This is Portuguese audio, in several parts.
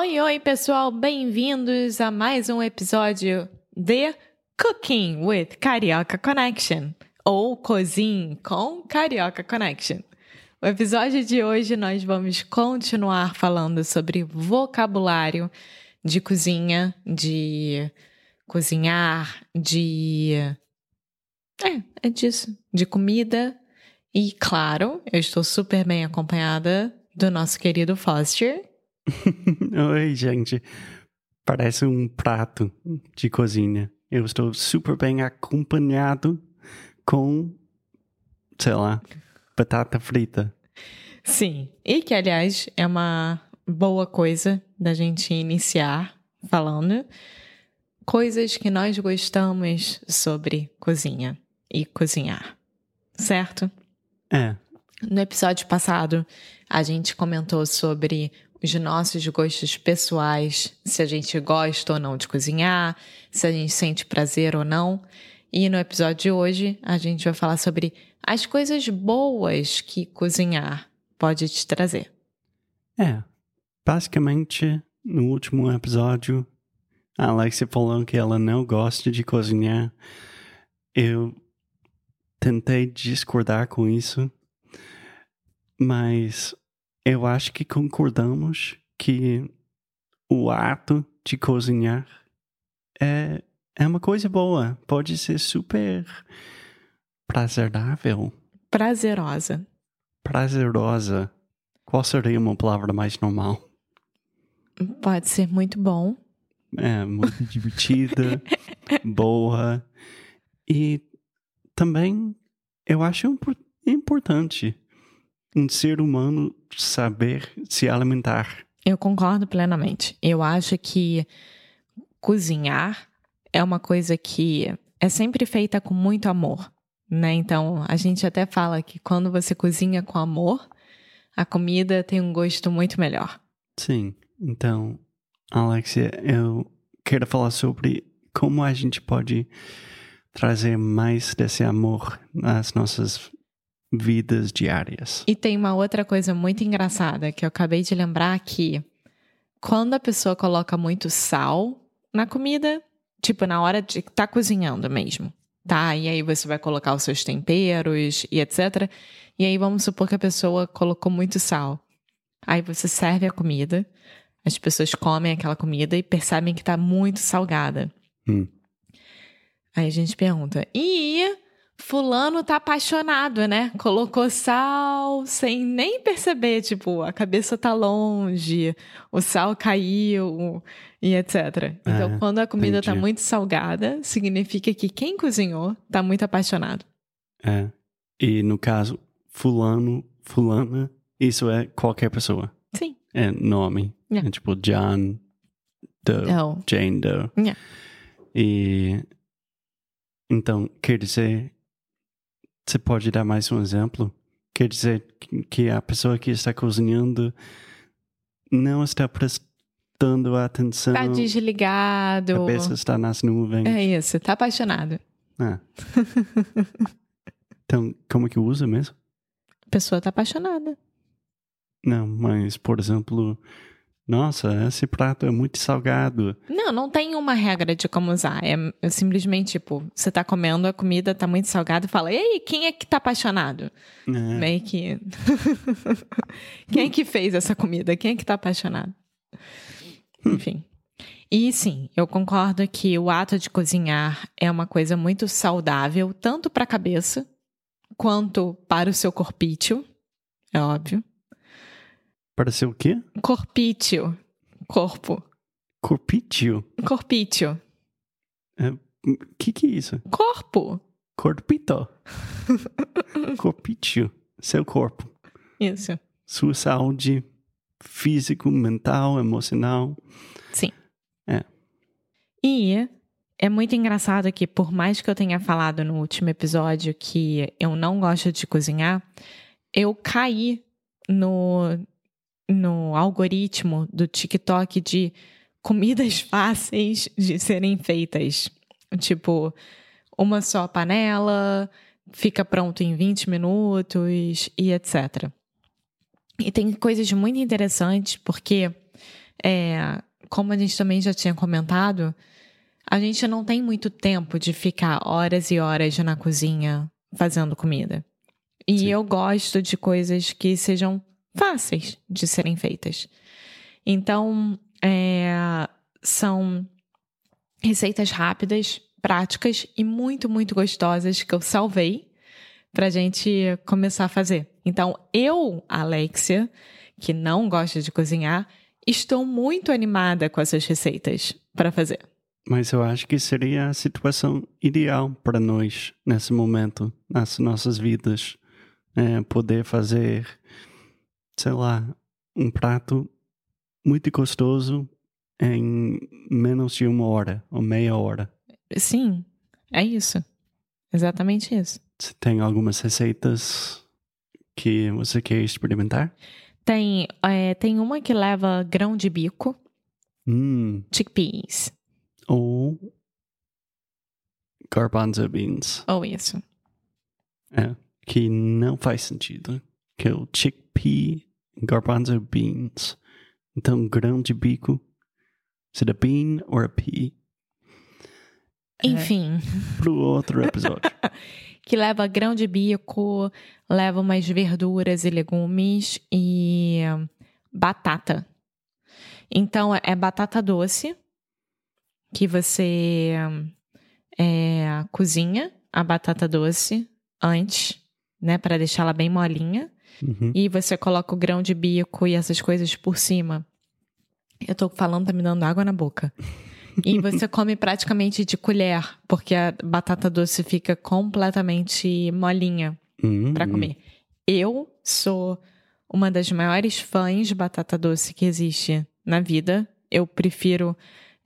Oi, oi, pessoal, bem-vindos a mais um episódio de Cooking with Carioca Connection ou Cozinhe com Carioca Connection. O episódio de hoje nós vamos continuar falando sobre vocabulário de cozinha, de cozinhar, de. É, é disso. De comida. E, claro, eu estou super bem acompanhada do nosso querido Foster. Oi, gente. Parece um prato de cozinha. Eu estou super bem acompanhado com, sei lá, batata frita. Sim, e que aliás é uma boa coisa da gente iniciar falando coisas que nós gostamos sobre cozinha e cozinhar, certo? É. No episódio passado, a gente comentou sobre os nossos gostos pessoais, se a gente gosta ou não de cozinhar, se a gente sente prazer ou não. E no episódio de hoje, a gente vai falar sobre as coisas boas que cozinhar pode te trazer. É. Basicamente, no último episódio, a Alexia falou que ela não gosta de cozinhar. Eu tentei discordar com isso, mas eu acho que concordamos que o ato de cozinhar é é uma coisa boa. Pode ser super prazerável. Prazerosa. Prazerosa. Qual seria uma palavra mais normal? Pode ser muito bom. É, muito divertida, boa. E também eu acho importante um ser humano saber se alimentar. Eu concordo plenamente. Eu acho que cozinhar é uma coisa que é sempre feita com muito amor, né? Então, a gente até fala que quando você cozinha com amor, a comida tem um gosto muito melhor. Sim. Então, Alexia, eu quero falar sobre como a gente pode trazer mais desse amor nas nossas vidas diárias. E tem uma outra coisa muito engraçada que eu acabei de lembrar que quando a pessoa coloca muito sal na comida, tipo na hora de estar tá cozinhando mesmo, tá? E aí você vai colocar os seus temperos e etc. E aí vamos supor que a pessoa colocou muito sal. Aí você serve a comida, as pessoas comem aquela comida e percebem que tá muito salgada. Hum. Aí a gente pergunta: "E fulano tá apaixonado, né? Colocou sal sem nem perceber, tipo, a cabeça tá longe, o sal caiu e etc. Então, É, quando a comida tá entendi. muito salgada, significa que quem cozinhou tá muito apaixonado. É. E no caso, fulano, fulana, isso é qualquer pessoa. Sim. É nome. Yeah. É tipo John Doe, Jane Doe. Yeah. E então, quer dizer, você pode dar mais um exemplo? Quer dizer que- a pessoa que está cozinhando não está prestando atenção, tá a desligado. cabeça está nas nuvens. É isso, tá apaixonado. Ah. então, como é que usa mesmo? A pessoa tá apaixonada. Não, mas, por exemplo, nossa, esse prato é muito salgado. Não, não tem uma regra de como usar. É, simplesmente, tipo, você tá comendo, a comida tá muito salgada e fala, ei, quem é que tá apaixonado? É, Meio que. quem é que fez essa comida? Quem é que tá apaixonado? Enfim. E sim, eu concordo que o ato de cozinhar é uma coisa muito saudável, tanto para a cabeça quanto para o seu corpício, é óbvio. Para ser o quê? Corpício, corpo. Corpício. Corpício, O que que é isso? corpo. Corpito. Corpício. Seu corpo. Isso. Sua saúde físico, mental, emocional. Sim. É. E é muito engraçado que, por mais que eu tenha falado no último episódio que eu não gosto de cozinhar, eu caí no, no algoritmo do TikTok de comidas fáceis de serem feitas. Tipo, uma só panela, fica pronto em 20 minutos e etc. E tem coisas muito interessantes, porque, é, como a gente também já tinha comentado, a gente não tem muito tempo de ficar horas e horas na cozinha fazendo comida. E Sim. eu gosto de coisas que sejam fáceis de serem feitas. Então, é, são receitas rápidas, práticas e muito, muito gostosas que eu salvei pra gente começar a fazer. Então, eu, Alexia, que não gosta de cozinhar, estou muito animada com essas receitas para fazer. Mas eu acho que seria a situação ideal para nós nesse momento, nas nossas vidas. É, poder fazer, sei lá, um prato muito gostoso em menos de uma hora ou meia hora. Sim, é isso. Exatamente isso. Você tem algumas receitas que você quer experimentar? Tem, é, tem uma que leva grão de bico, Hum, chickpeas, ou garbanzo beans. ou isso. É, que não faz sentido. Que o chickpea garbanzo beans. Então, grão de bico. Is it a bean or a pea? Enfim, Pro outro episódio. que leva grão de bico, leva umas verduras e legumes e batata. Então é batata doce que você é, cozinha a batata doce antes, né, para deixá-la bem molinha. Uhum. E você coloca o grão de bico e essas coisas por cima. Eu tô falando, tá me dando água na boca. E você come praticamente de colher, porque a batata doce fica completamente molinha Uhum. para comer. Eu sou uma das maiores fãs de batata doce que existe na vida. Eu prefiro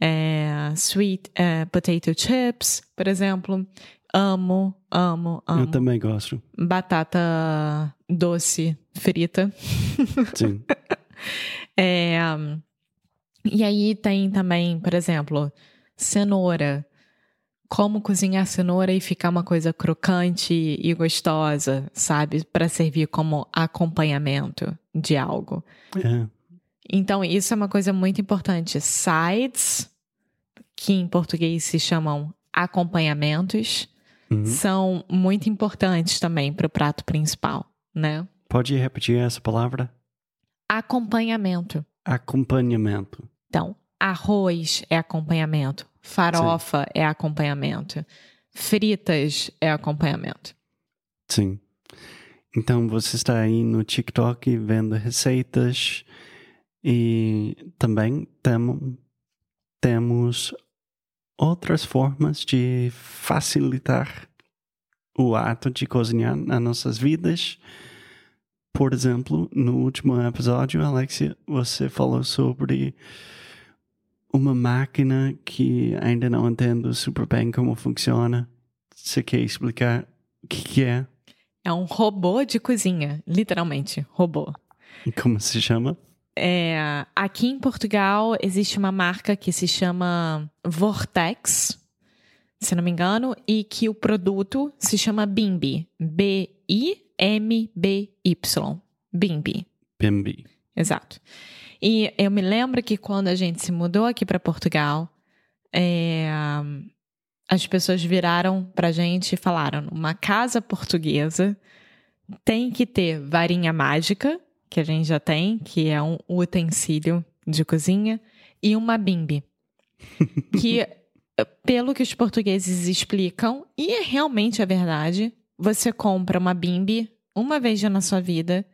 é, sweet é, potato chips, por exemplo. Amo, amo, Eu amo também gosto. batata doce frita. Sim. É, e aí tem também, por exemplo, cenoura. Como cozinhar cenoura e ficar uma coisa crocante e gostosa, sabe? Para servir como acompanhamento de algo. É. Então, isso é uma coisa muito importante. Sides, que em português se chamam acompanhamentos, Uhum. são muito importantes também para o prato principal, né? Pode repetir essa palavra? Acompanhamento. Acompanhamento. Então, arroz é acompanhamento, farofa é acompanhamento, fritas é acompanhamento. Sim. Então você está aí no TikTok vendo receitas e também temo, temos outras formas de facilitar o ato de cozinhar nas nossas vidas. Por exemplo, no último episódio, Alexia, você falou sobre uma máquina que ainda não entendo super bem como funciona. Você quer explicar o que que é? É um robô de cozinha, literalmente, robô. Como se chama? É, aqui em Portugal existe uma marca que se chama Vortex, se não me engano, e que o produto se chama Bimbi. B-I-M-B-Y. Bimbi. Bimbi. Exato. E eu me lembro que quando a gente se mudou aqui para Portugal, é, as pessoas viraram pra gente e falaram: uma casa portuguesa tem que ter varinha mágica, que a gente já tem, que é um utensílio de cozinha, e uma bimbi. que, pelo que os portugueses explicam, e é realmente a verdade, você compra uma bimbi uma vez na sua vida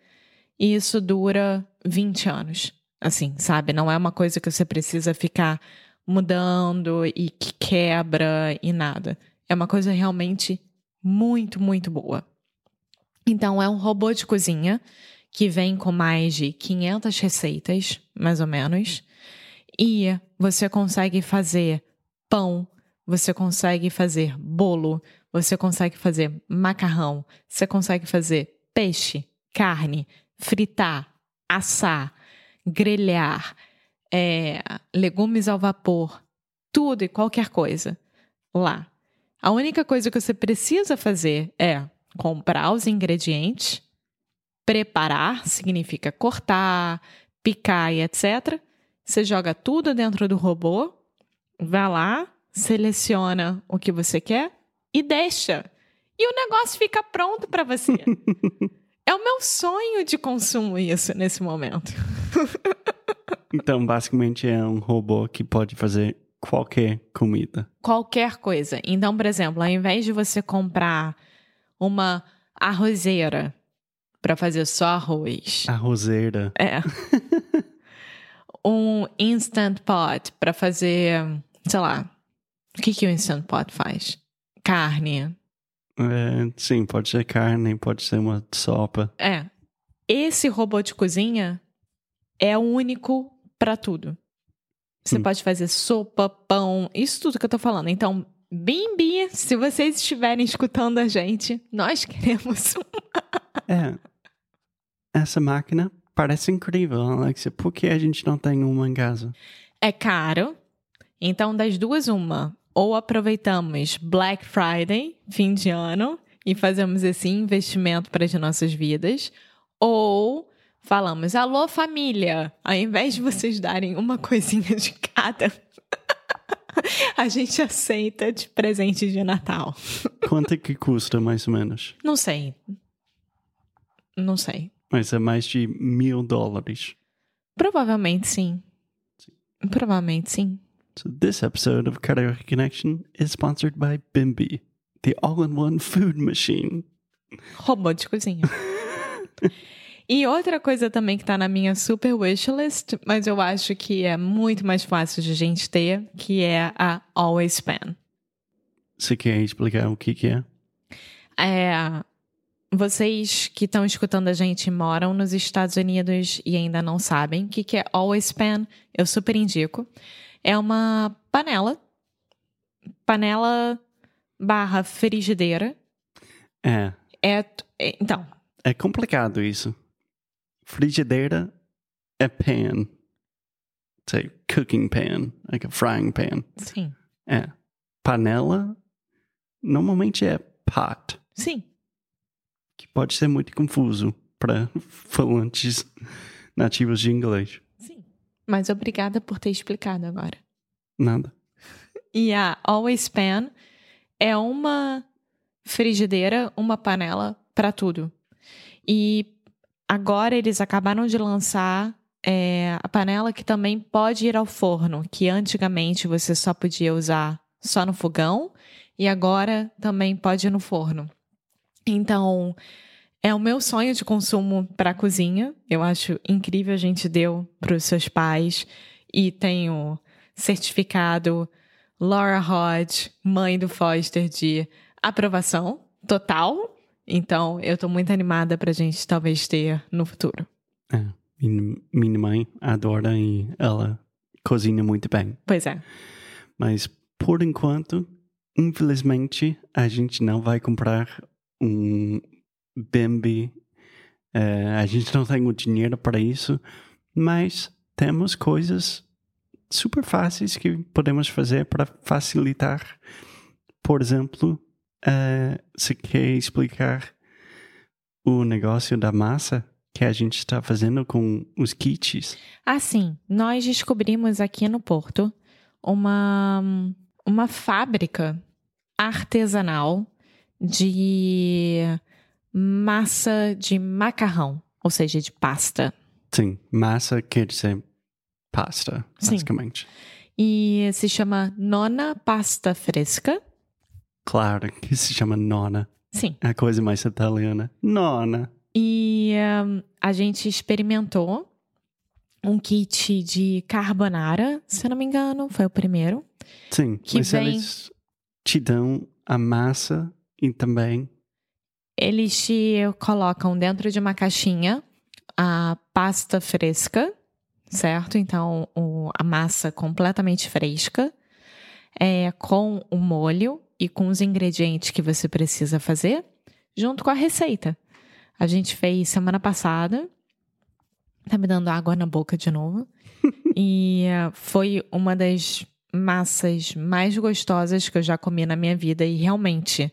e isso dura 20 anos. Assim, sabe? Não é uma coisa que você precisa ficar mudando e que quebra e nada. É uma coisa realmente muito, muito boa. Então, é um robô de cozinha que vem com mais de 500 receitas, mais ou menos. E você consegue fazer pão, você consegue fazer bolo, você consegue fazer macarrão, você consegue fazer peixe, carne, fritar, assar, grelhar, é, legumes ao vapor, tudo e qualquer coisa lá. A única coisa que você precisa fazer é comprar os ingredientes, preparar significa cortar, picar e etc. Você joga tudo dentro do robô, vai lá, seleciona o que você quer e deixa. E o negócio fica pronto para você. é o meu sonho de consumo isso nesse momento. então, basicamente é um robô que pode fazer qualquer comida. Qualquer coisa. Então, por exemplo, ao invés de você comprar uma arrozeira para fazer só arroz. Arrozeira. É. um instant pot para fazer, sei lá, o que que o instant pot faz? Carne. É, sim, pode ser carne, pode ser uma sopa. É. Esse robô de cozinha é único para tudo. Você hum. pode fazer sopa, pão, isso tudo que eu tô falando. Então, Bimbi, se vocês estiverem escutando a gente, nós queremos É. Essa máquina parece incrível, Alexia. Por que a gente não tem uma em casa? É caro. Então, das duas, uma. Ou aproveitamos Black Friday, fim de ano, e fazemos esse investimento para as nossas vidas. Ou falamos, alô família, ao invés de vocês darem uma coisinha de cada, a gente aceita de presente de Natal. Quanto é que custa, mais ou menos? Não sei. Não sei. Mas é mais de mil dólares. Provavelmente sim. sim. Provavelmente sim. So this episode of Karaoke Connection is sponsored by Bimby, the all-in-one food machine. Robô de cozinha. E outra coisa também que tá na minha super wishlist, mas eu acho que é muito mais fácil de a gente ter, que é a Always Pan. Você quer explicar o que, que é? É. Vocês que estão escutando a gente moram nos Estados Unidos e ainda não sabem o que, que é Always Pan, eu super indico. É uma panela, panela barra frigideira. É. É, então. É complicado isso. Frigideira é pan. Say, cooking pan, like a frying pan. Sim. É. Panela normalmente é pot. Sim. Que pode ser muito confuso para falantes nativos de inglês. Sim. Mas obrigada por ter explicado agora. Nada. E a Always Pan é uma frigideira, uma panela para tudo. E Agora eles acabaram de lançar é, a panela que também pode ir ao forno, que antigamente você só podia usar só no fogão e agora também pode ir no forno. Então, é o meu sonho de consumo para a cozinha. Eu acho incrível a gente deu para os seus pais e tenho certificado Laura Hodge, mãe do Foster, de aprovação total então, eu tô muito animada pra gente talvez ter no futuro. É, minha mãe adora e ela cozinha muito bem. Pois é. Mas, por enquanto, infelizmente, a gente não vai comprar um Bambi. É, a gente não tem o dinheiro para isso, mas temos coisas super fáceis que podemos fazer para facilitar. Por exemplo, Uh, você quer explicar o negócio da massa que a gente está fazendo com os kits? Ah, sim. Nós descobrimos aqui no Porto uma, uma fábrica artesanal de massa de macarrão, ou seja, de pasta. Sim, massa quer dizer pasta, basicamente. Sim. E se chama Nona Pasta Fresca Claro, que se chama Nona. Sim. A coisa mais italiana. Nona. E um, a gente experimentou um kit de carbonara, se eu não me engano, foi o primeiro. Sim, Que mas vem- eles te dão a massa e também. Eles te colocam dentro de uma caixinha a pasta fresca, certo? Então, o- a massa completamente fresca, é, com o molho e com os ingredientes que você precisa fazer, junto com a receita. A gente fez semana passada. Tá me dando água na boca de novo. e eh, foi uma das massas mais gostosas que eu já comi na minha vida e realmente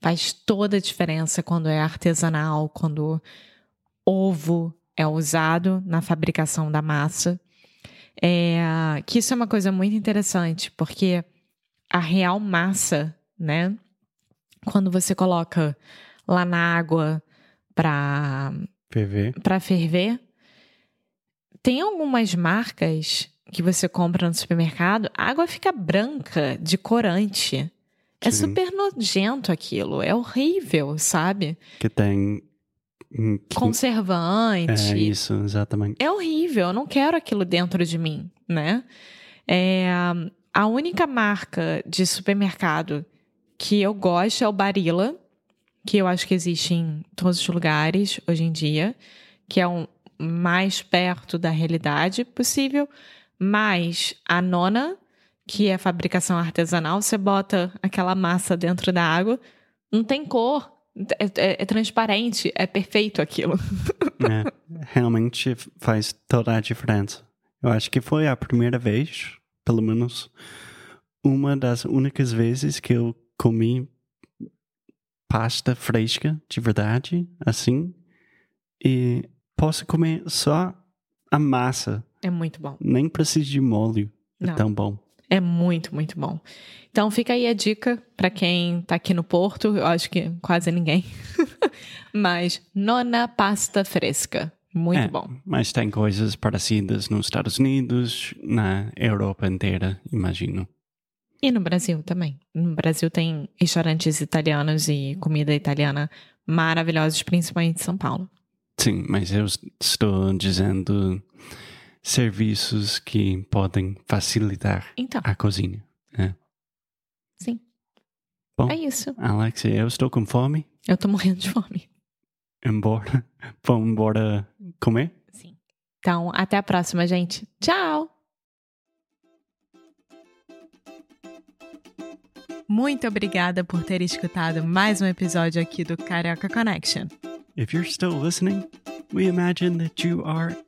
faz toda a diferença quando é artesanal, quando ovo é usado na fabricação da massa. É, que isso é uma coisa muito interessante, porque a real massa, né? Quando você coloca lá na água para para ferver, tem algumas marcas que você compra no supermercado, a água fica branca, de corante. É Sim. super nojento aquilo, é horrível, sabe? Que tem. Conservante. É isso, exatamente. É horrível, eu não quero aquilo dentro de mim, né? É, a única marca de supermercado que eu gosto é o Barilla, que eu acho que existe em todos os lugares hoje em dia, que é o mais perto da realidade possível. Mas a nona, que é fabricação artesanal, você bota aquela massa dentro da água, não tem cor, é, é- é transparente, é perfeito aquilo. É, realmente faz toda a diferença. Eu acho que foi a primeira vez, pelo menos, uma das únicas vezes que eu comi pasta fresca, de verdade, assim, e posso comer só a massa, É muito bom. nem preciso de molho. É Não. tão bom. É muito, muito bom. Então fica aí a dica para quem tá aqui no Porto, eu acho que quase ninguém. Mas nona pasta fresca, muito É, bom. Mas tem coisas parecidas nos Estados Unidos, na Europa inteira, imagino. E no Brasil também. No Brasil tem restaurantes italianos e comida italiana maravilhosos, principalmente em São Paulo. Sim, mas eu estou dizendo serviços que podem facilitar Então, a cozinha. sim. Bom. É isso. Alex, eu estou com fome. Eu tô morrendo de fome. Embora, vamos embora comer? Sim. Então, até a próxima, gente. Tchau! Muito obrigada por ter escutado mais um episódio aqui do Carioca Connection. If you're still listening, we imagine that you are